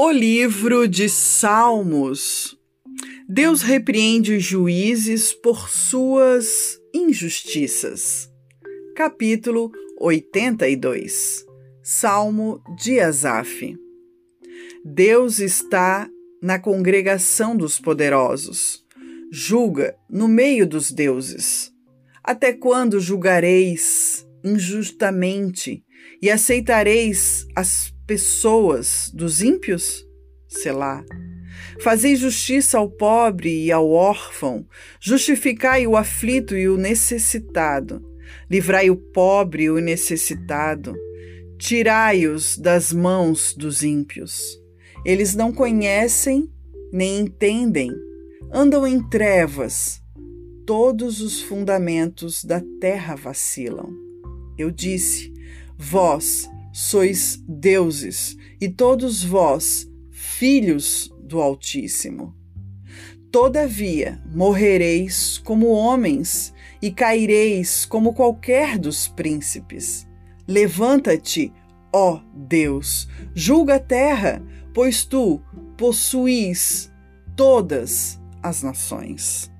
O livro de Salmos. Deus repreende os juízes por suas injustiças. Capítulo 82. Salmo de Asaf. Deus está na congregação dos poderosos. Julga no meio dos deuses. Até quando julgareis injustamente e aceitareis as pessoas dos ímpios? Selá. Fazei justiça ao pobre e ao órfão, justificai o aflito e o necessitado, livrai o pobre e o necessitado, tirai-os das mãos dos ímpios. Eles não conhecem nem entendem, andam em trevas, todos os fundamentos da terra vacilam. Eu disse: Vós, sois deuses, e todos vós, filhos do Altíssimo. Todavia morrereis como homens e caireis como qualquer dos príncipes. Levanta-te, ó Deus, julga a terra, pois tu possuís todas as nações.